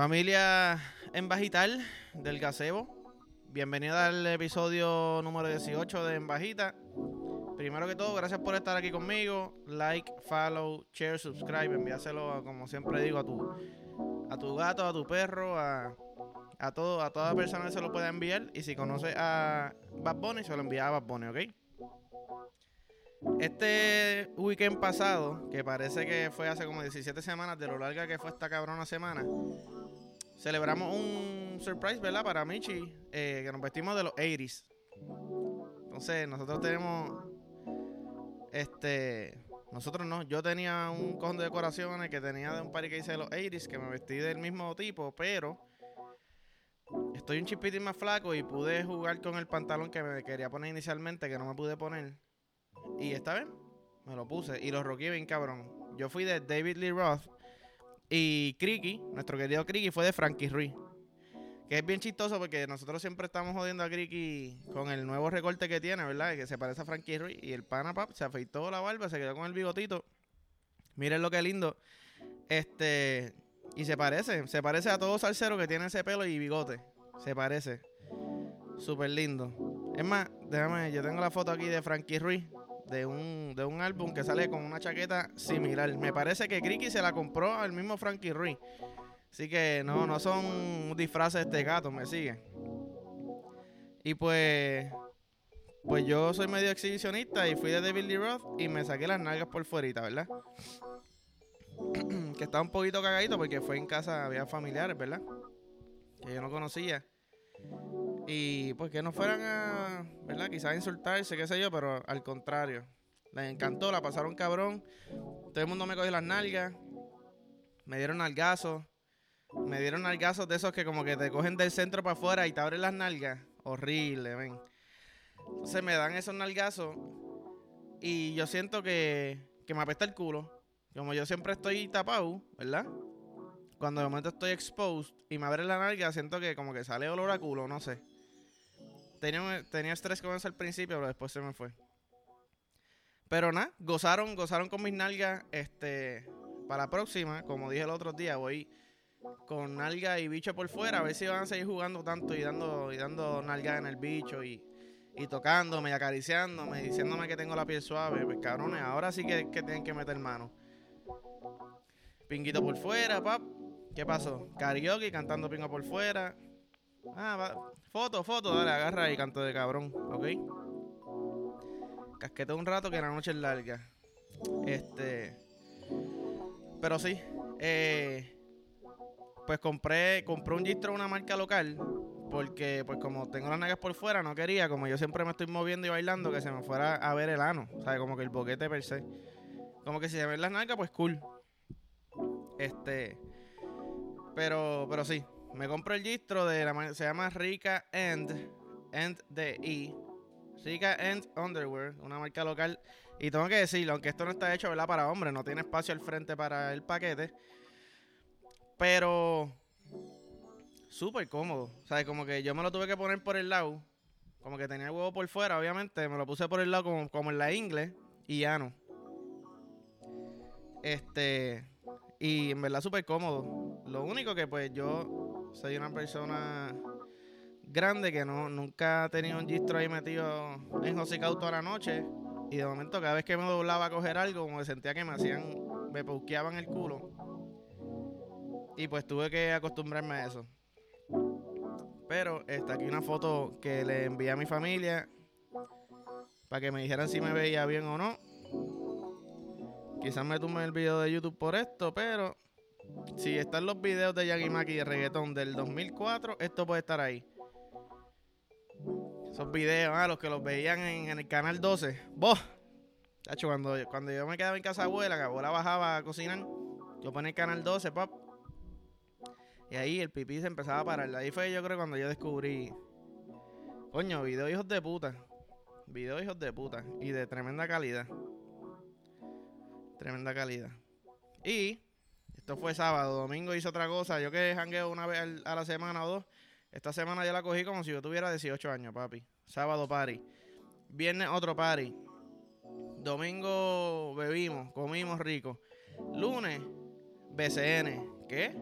Familia en Bajital del Gazebo, bienvenida al episodio número 18 de En Bajita. Primero que todo, gracias por estar aquí conmigo. Like, follow, share, subscribe, envíaselo, como siempre digo, a tu, a tu gato, a tu perro, a, a, todo, a toda persona que se lo pueda enviar. Y si conoce a Bad Bunny, se lo envía a Bad Bunny, ¿ok? Este weekend pasado, que parece que fue hace como 17 semanas, de lo larga que fue esta cabrona semana, celebramos un surprise, ¿verdad? Para Michi, eh, que nos vestimos de los 80s. Entonces, nosotros tenemos. Este. Nosotros no. Yo tenía un cojón de decoraciones que tenía de un party que hice de los 80s, que me vestí del mismo tipo, pero. Estoy un chipitín más flaco y pude jugar con el pantalón que me quería poner inicialmente, que no me pude poner. Y esta vez me lo puse y lo roqué bien cabrón. Yo fui de David Lee Roth y Cricky, nuestro querido Cricky, fue de Frankie Ruiz. Que es bien chistoso porque nosotros siempre estamos jodiendo a Cricky con el nuevo recorte que tiene, ¿verdad? Que se parece a Frankie Ruiz. Y el pana pap se afeitó la barba, se quedó con el bigotito. Miren lo que lindo. Este. Y se parece, se parece a todo salsero que tiene ese pelo y bigote. Se parece. Súper lindo. Es más, déjame, yo tengo la foto aquí de Frankie Ruiz de un, de un álbum que sale con una chaqueta similar. Me parece que Cricky se la compró al mismo Frankie Ruiz. Así que no, no son disfraces de gato, me sigue. Y pues, pues yo soy medio exhibicionista y fui de David Lee Roth y me saqué las nalgas por fuera, ¿verdad? que estaba un poquito cagadito porque fue en casa, había familiares, ¿verdad? Que yo no conocía. Y pues que no fueran a, ¿verdad? Quizás a insultarse, qué sé yo, pero al contrario. Les encantó, la pasaron cabrón. Todo el mundo me cogió las nalgas. Me dieron nalgazos. Me dieron nalgazos de esos que como que te cogen del centro para afuera y te abren las nalgas. Horrible, ven. Entonces me dan esos nalgazos y yo siento que, que me apesta el culo. Como yo siempre estoy tapado, ¿verdad? Cuando de momento estoy exposed y me abre la nalga, siento que como que sale olor a culo, no sé. Tenía, tenía estrés con eso al principio, pero después se me fue. Pero nada, gozaron, gozaron con mis nalgas. Este, para la próxima, como dije el otro día, voy con nalga y bicho por fuera, a ver si van a seguir jugando tanto y dando, y dando nalga en el bicho y, y tocándome y acariciándome, diciéndome que tengo la piel suave. Pues cabrones, ahora sí que, que tienen que meter mano. Pinguito por fuera, pap. ¿Qué pasó? Karaoke cantando pingo por fuera. Ah, va. Foto, foto, dale, agarra y canto de cabrón, ¿ok? Casquete un rato que la noche es larga. Este. Pero sí. Eh, pues compré, compré un gistro de una marca local. Porque, pues, como tengo las nalgas por fuera, no quería, como yo siempre me estoy moviendo y bailando, que se me fuera a ver el ano. Sea, como que el boquete per se. Como que si se ven las nalgas, pues cool. Este. Pero, pero sí, me compro el distro de la se llama Rica End, End de E. Rica End Underwear, una marca local. Y tengo que decirlo, aunque esto no está hecho ¿verdad? para hombres, no tiene espacio al frente para el paquete. Pero súper cómodo. O sea, como que yo me lo tuve que poner por el lado. Como que tenía el huevo por fuera, obviamente. Me lo puse por el lado como, como en la ingle. Y ya no. Este. Y en verdad súper cómodo. Lo único que pues yo soy una persona grande que no nunca ha tenido un gistro ahí metido en Josicau toda la noche. Y de momento cada vez que me doblaba a coger algo, como que sentía que me hacían, me pauqueaban el culo. Y pues tuve que acostumbrarme a eso. Pero está aquí una foto que le envié a mi familia para que me dijeran si me veía bien o no. Quizás me tumbe el video de YouTube por esto, pero si están los videos de Yagimaki de reggaetón del 2004, esto puede estar ahí. Esos videos, ah, los que los veían en, el canal 12. Vos, cuando, cuando yo me quedaba en casa abuela, que abuela bajaba a cocinar, yo ponía el canal 12, pap. Y ahí el pipí se empezaba a parar. Ahí fue yo creo cuando yo descubrí. Coño, video hijos de puta. Video hijos de puta. Y de tremenda calidad. Tremenda calidad. Y esto fue sábado, domingo hice otra cosa. Yo que jangueo una vez a la semana o dos. Esta semana ya la cogí como si yo tuviera 18 años, papi. Sábado party. Viernes otro party. Domingo bebimos, comimos rico. Lunes, BCN. ¿Qué?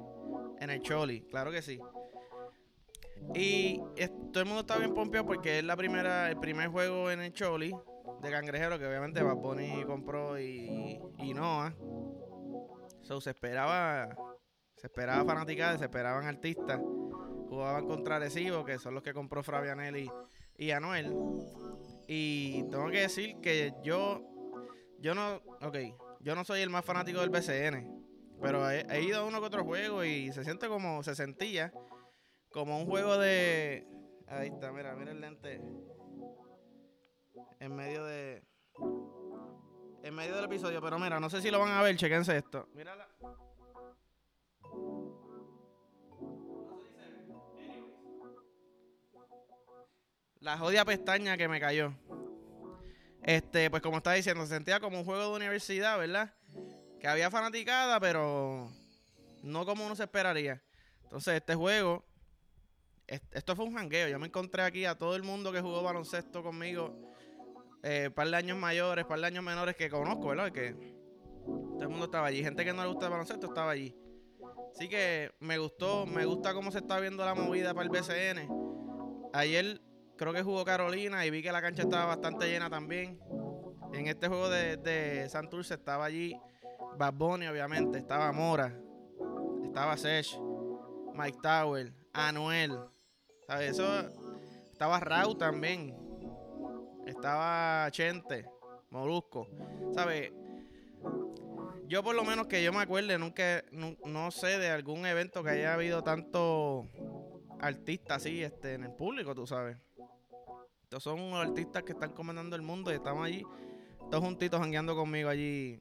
En el Choli, claro que sí. Y todo el mundo está bien pompeado porque es la primera, el primer juego en el Choli de cangrejero que obviamente Bad Bunny compró y, y Noah. So, se esperaba, se esperaba fanaticada, se esperaban artistas. Jugaban contra Arecibo, que son los que compró Fabianelli y Anuel. Y tengo que decir que yo, yo no, ok, yo no soy el más fanático del BCN, pero he, he ido a uno que otro juego y se siente como, se sentía como un juego de, ahí está, mira, mira el lente, en medio de, en medio del episodio, pero mira, no sé si lo van a ver, chequense esto. Mira la- jodia pestaña que me cayó. Este, pues como estaba diciendo, se sentía como un juego de universidad, ¿verdad? Que había fanaticada, pero no como uno se esperaría. Entonces, este juego, es- esto fue un jangueo. Yo me encontré aquí a todo el mundo que jugó baloncesto conmigo, eh, par de años mayores, par de años menores que conozco, ¿verdad? Que todo el mundo estaba allí. Gente que no le gusta el baloncesto estaba allí. Así que me gustó, me gusta cómo se está viendo la movida para el BCN. Ayer creo que jugó Carolina y vi que la cancha estaba bastante llena también. En este juego de, de Santurce estaba allí Bad Bunny, obviamente, estaba Mora, estaba Sesh, Mike Tower, Anuel, ¿sabes? Eso estaba Rau también, estaba Chente, Molusco, ¿sabes? Yo por lo menos que yo me acuerde, nunca, no, sé de algún evento que haya habido tanto artistas así este, en el público, tú sabes. Estos son artistas que están comandando el mundo y estamos allí, todos juntitos jangueando conmigo allí.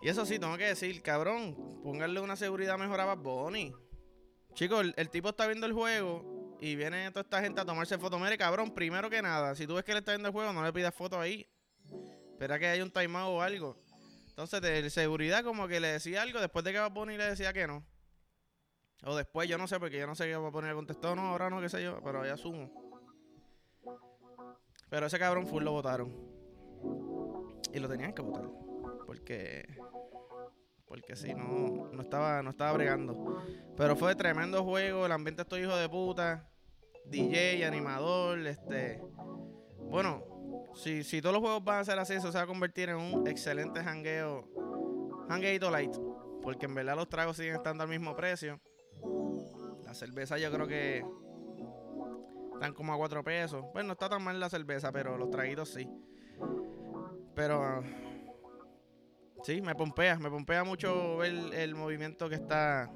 Y eso sí, tengo que decir, cabrón, pónganle una seguridad mejor a Bad. Chicos, el tipo está viendo el juego y viene toda esta gente a tomarse fotos. Mire, cabrón, primero que nada, si tú ves que él está viendo el juego, no le pidas fotos ahí. Espera que haya un timeout o algo. Entonces, de seguridad como que le decía algo después de que Bad Bunny le decía que no. O después, yo no sé, porque yo no sé qué Bad Bunny le contestó, no, ahora no, qué sé yo, pero ya asumo. Pero ese cabrón full lo votaron. Y lo tenían que votar. Porque. Porque si no, no estaba, no estaba bregando. Pero fue tremendo juego, el ambiente estoy hijo de puta. DJ, animador, este. Bueno, si, si todos los juegos van a ser así, eso se va a convertir en un excelente jangueo. Jangueito light. Porque en verdad los tragos siguen estando al mismo precio. La cerveza yo creo que están como a 4 pesos. Bueno, no está tan mal la cerveza, pero los traguitos sí. Pero sí, me pompea, me pompea mucho ver el movimiento que está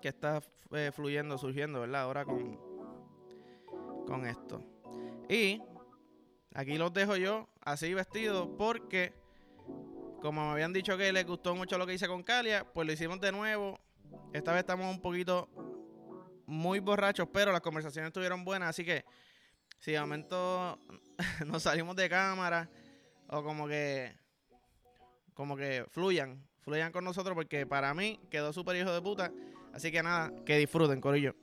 que está eh, fluyendo, surgiendo, ¿verdad? Ahora con con esto. Y aquí los dejo yo así vestidos porque como me habían dicho que les gustó mucho lo que hice con Calia, pues lo hicimos de nuevo. Esta vez estamos un poquito muy borrachos, pero las conversaciones estuvieron buenas, así que si de momento nos salimos de cámara o como que como que fluyan, fluyan con nosotros porque para mí quedó súper hijo de puta, así que nada, que disfruten, corillo.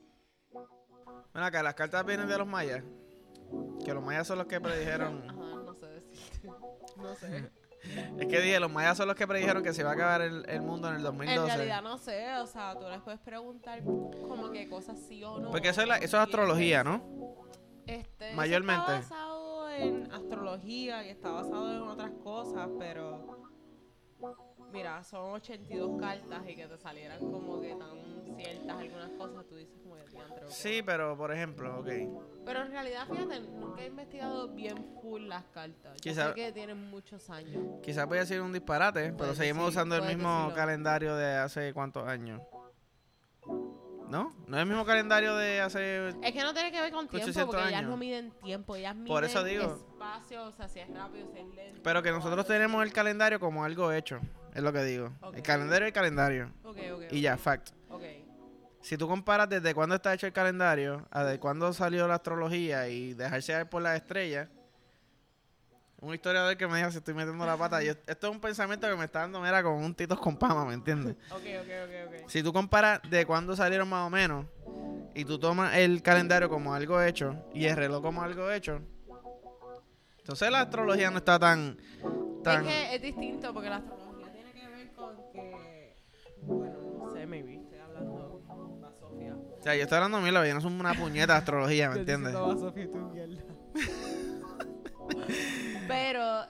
Ven acá, las cartas vienen de los mayas, que los mayas son los que predijeron, Ajá, no sé decirte. No sé. es que dije, los mayas son los que predijeron que se va a acabar el, el mundo en el 2012. En realidad no sé, o sea, tú les puedes preguntar como que cosas sí o no. Porque eso es, la- eso es astrología, eso- ¿no? Este, Mayormente. está basado en astrología y está basado en otras cosas, pero mira, son 82 cartas y que te salieran como que tan ciertas algunas cosas, tú dices como que diantre. Sí, pero por ejemplo, ok. Pero en realidad, fíjate, nunca he investigado bien full las cartas. Yo Quizá- sé que tienen muchos años. Quizás voy a decir un disparate, pero seguimos usando el mismo calendario de hace cuántos años. ¿No? No es el mismo calendario de hace... Es que no tiene que ver con tiempo, 800 porque ellas años. no miden tiempo, ellas miden Por eso digo. espacio, o sea, si es rápido, si es lento. Pero que nosotros tenemos el calendario como algo hecho, es lo que digo. El calendario es el calendario. Ok, ok. Y ya, fact. Si tú comparas desde cuándo está hecho el calendario a de cuándo salió la astrología y dejarse ver por las estrellas, un historiador que me dijo si estoy metiendo la pata, yo- esto es un pensamiento que me está dando, mira, con un titos con pama, ¿me entiendes? Ok, ok, ok, ok. Si tú comparas de cuándo salieron más o menos y tú tomas el calendario como algo hecho y el reloj como algo hecho, entonces la astrología no está tan... tan Es que es distinto porque la astrología bueno, no sé, maybe. Estoy hablando a Sofía. O sea, yo estoy hablando a mí, la vida no es una puñeta de astrología, ¿me entiendes? A Sofía, tu mierda. Pero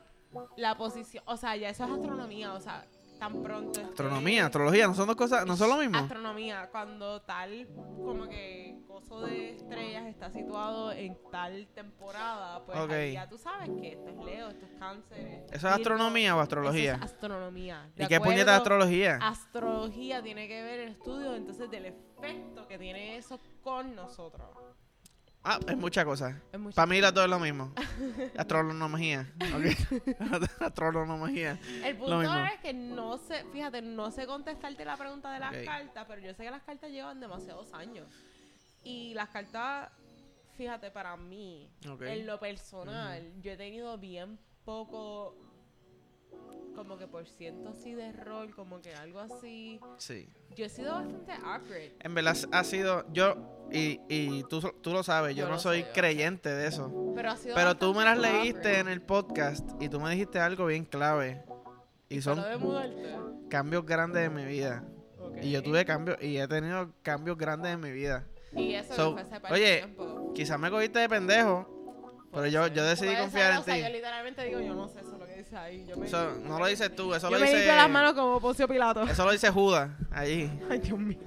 la posición, o sea, ya eso es astronomía, o sea, tan pronto. Astronomía, astrología, no son dos cosas, no son lo mismo. Astronomía, cuando tal como que coso de estrellas está situado en tal temporada, pues ya tú sabes que esto es Leo, esto es Cáncer. ¿Eso es astronomía o Eso astrología? es astronomía. ¿Y qué puñeta de acuerdo, astrología? Astrología tiene que ver el estudio entonces del efecto que tiene eso con nosotros. Ah, es. Es mucho- Para mí la todo es lo mismo. Astronomía. ok. Astronomía. El punto es que no sé, fíjate, no sé contestarte la pregunta de las cartas, pero yo sé que las cartas llevan demasiados años. Y las cartas, fíjate, para mí, en lo personal, yo he tenido bien poco, como que por ciento así de rol, como que algo así. Sí. Yo he sido bastante accurate. En verdad ha sido. Yo, y, y tú, tú lo sabes, yo, Yo no soy sé, creyente de eso. Pero ha sido Pero tú me las leíste accurate. en el podcast y tú me dijiste algo bien clave. Y son de cambios grandes en mi vida. Y yo tuve cambios, y he tenido cambios grandes en mi vida. Y eso So, fue hace oye, de. Quizás me cogiste de pendejo, pero yo, yo decidí confiar ser, en o sea, ti. Yo literalmente digo, yo no sé es ahí. Yo me, Eso no lo dices tú, eso yo lo me dice. las manos como Poncio Pilato. Eso lo dice Judas, allí. Ay, Dios mío.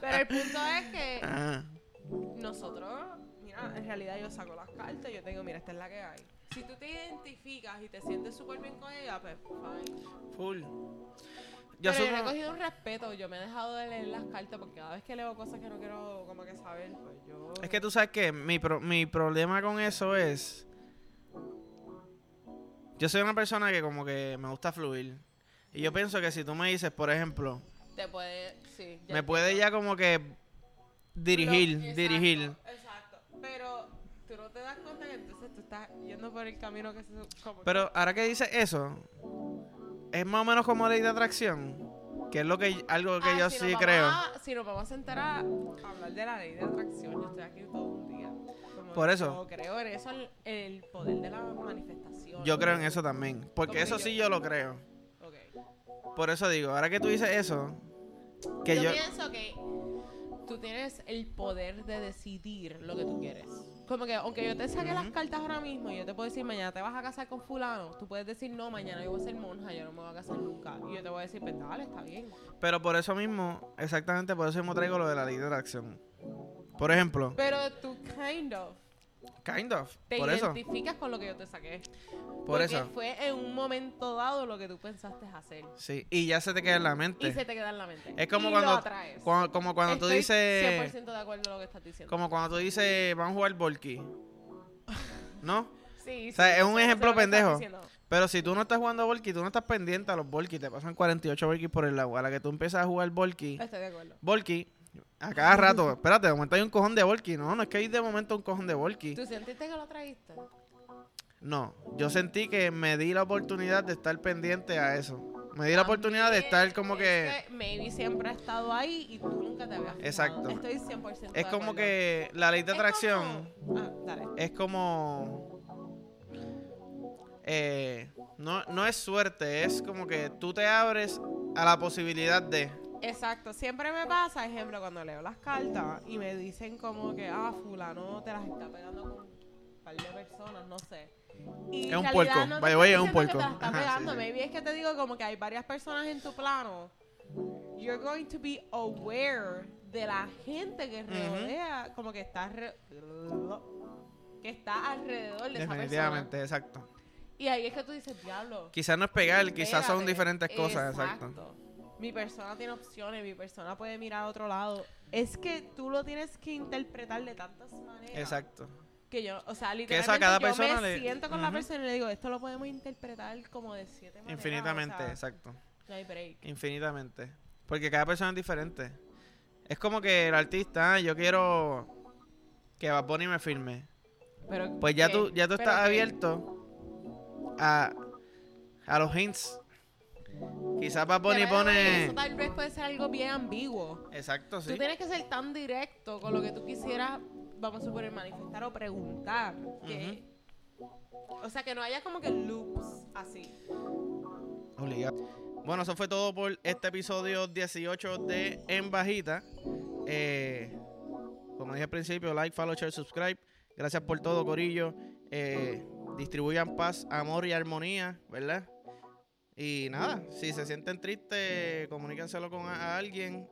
Pero el punto es que Ajá. nosotros, mira, en realidad yo saco las cartas y yo te digo, mira, esta es la que hay. Si tú te identificas y te sientes súper bien con ella, pues fine. Full. Yo Pero yo le he cogido un respeto, yo me he dejado de leer las cartas porque cada vez que leo cosas que no quiero como que saber, pues yo... Es que tú sabes que mi, pro- mi problema con eso es. Yo soy una persona que como que me gusta fluir. Y yo pienso que si tú me dices, por ejemplo, Te puede, sí. ya me puede ya como que dirigir, Pero- dirigir. Exacto. Pero tú no te das cuenta que entonces tú estás yendo por el camino que se... Como Pero ahora que dices eso, es más o menos como ley de atracción. Que es lo que algo que Ah, yo si sí vamos creo. a- si nos vamos a sentar a hablar de la ley de atracción, yo estoy aquí todo Por eso. Yo creo en eso, el, el poder de la manifestación. Yo creo en eso también. Porque eso sí yo- lo creo. Por eso digo, ahora que tú dices eso, que yo, yo... pienso que tú tienes el poder de decidir lo que tú quieres. Como que, aunque yo te saque las Ujú. cartas ahora mismo y yo te puedo decir, mañana te vas a casar con fulano, tú puedes decir, no, mañana yo voy a ser monja, yo no me voy a casar nunca. Y yo te voy a decir, pues dale, está bien. Pero por eso mismo, exactamente por eso mismo traigo lo de la ley de atracción. Por ejemplo, Pero tú, kind of, kind of, te por eso, identificas con lo que yo te saqué. por Porque eso. fue en un momento dado lo que tú pensaste hacer. Sí, y ya se te queda en la Y mente. se te queda en la mente. Es como Y cuando- lo atraes. Como cuando tú dices, 100% de acuerdo con lo que estás diciendo. como cuando tú dices, vamos a jugar Volky. ¿No? Sí, O sea, sí, es un ejemplo pendejo. Pero si tú no estás jugando Volky, tú no estás pendiente a los Volky, te pasan 48 Volky por el agua. A la que tú empiezas a jugar Volky, Estoy de acuerdo. Volky, a cada rato, espérate, de momento hay un cojón de Volky. No, no es que hay de momento un cojón de Volky. ¿Tú sentiste que lo traíste? No, yo sentí que me di la oportunidad de estar pendiente a eso. Me di la oportunidad de estar como que... es maybe siempre ha estado ahí y tú nunca te habías fijado. Exacto. Estoy 100% de Es como acuerdo. que la ley de Es atracción como- Ah, dale. es como... eh, no, no es suerte, es como que tú te abres a la posibilidad de... Exacto, siempre me pasa, ejemplo, cuando leo las cartas y me dicen como que, ah, fulano te las está pegando con un par de personas, no sé. Y Es un puerco, no estoy way, es un puerco. te las está Ajá, sí, pegando, sí. maybe es que te digo como que hay varias personas en tu plano. You're going to be aware de la gente que rodea, como que está re- que está alrededor de esa persona. Definitivamente, exacto. Y ahí es que tú dices, diablo. Quizás no es pegar, quizás son diferentes cosas, exacto. Mi persona tiene opciones, mi persona puede mirar a otro lado. Es que tú lo tienes que interpretar de tantas maneras. Exacto. Que yo, o sea, eso a literalmente cada yo persona me le- siento con la persona y le digo, esto lo podemos interpretar como de siete maneras. Infinitamente, o sea, exacto. no hay break. Infinitamente. Porque cada persona es diferente. Es como que el artista, ah, yo quiero que Bad Bunny me firme. Pero, Pues ya ¿qué? tú, ya tú ¿Pero estás qué? abierto a, a los hints. Quizás Bad Bunny pone... Eso tal vez puede ser algo bien ambiguo. Exacto, sí. Tú tienes que ser tan directo con lo que tú quisieras, vamos a suponer, manifestar o preguntar. Que, O sea, que no haya como que loops así. Obligado. Bueno, eso fue todo por este episodio 18 de En Bajita. Eh, como dije al principio, like, follow, share, subscribe. Gracias por todo, Corillo. Eh, distribuyan paz, amor y armonía, ¿verdad? Y nada, si se sienten tristes, comuníquenselo con alguien.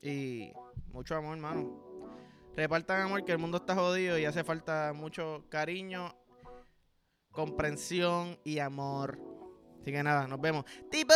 Y mucho amor, hermano. Repartan amor, que el mundo está jodido y hace falta mucho cariño, comprensión y amor. Así que nada, nos vemos. ¡Tipo!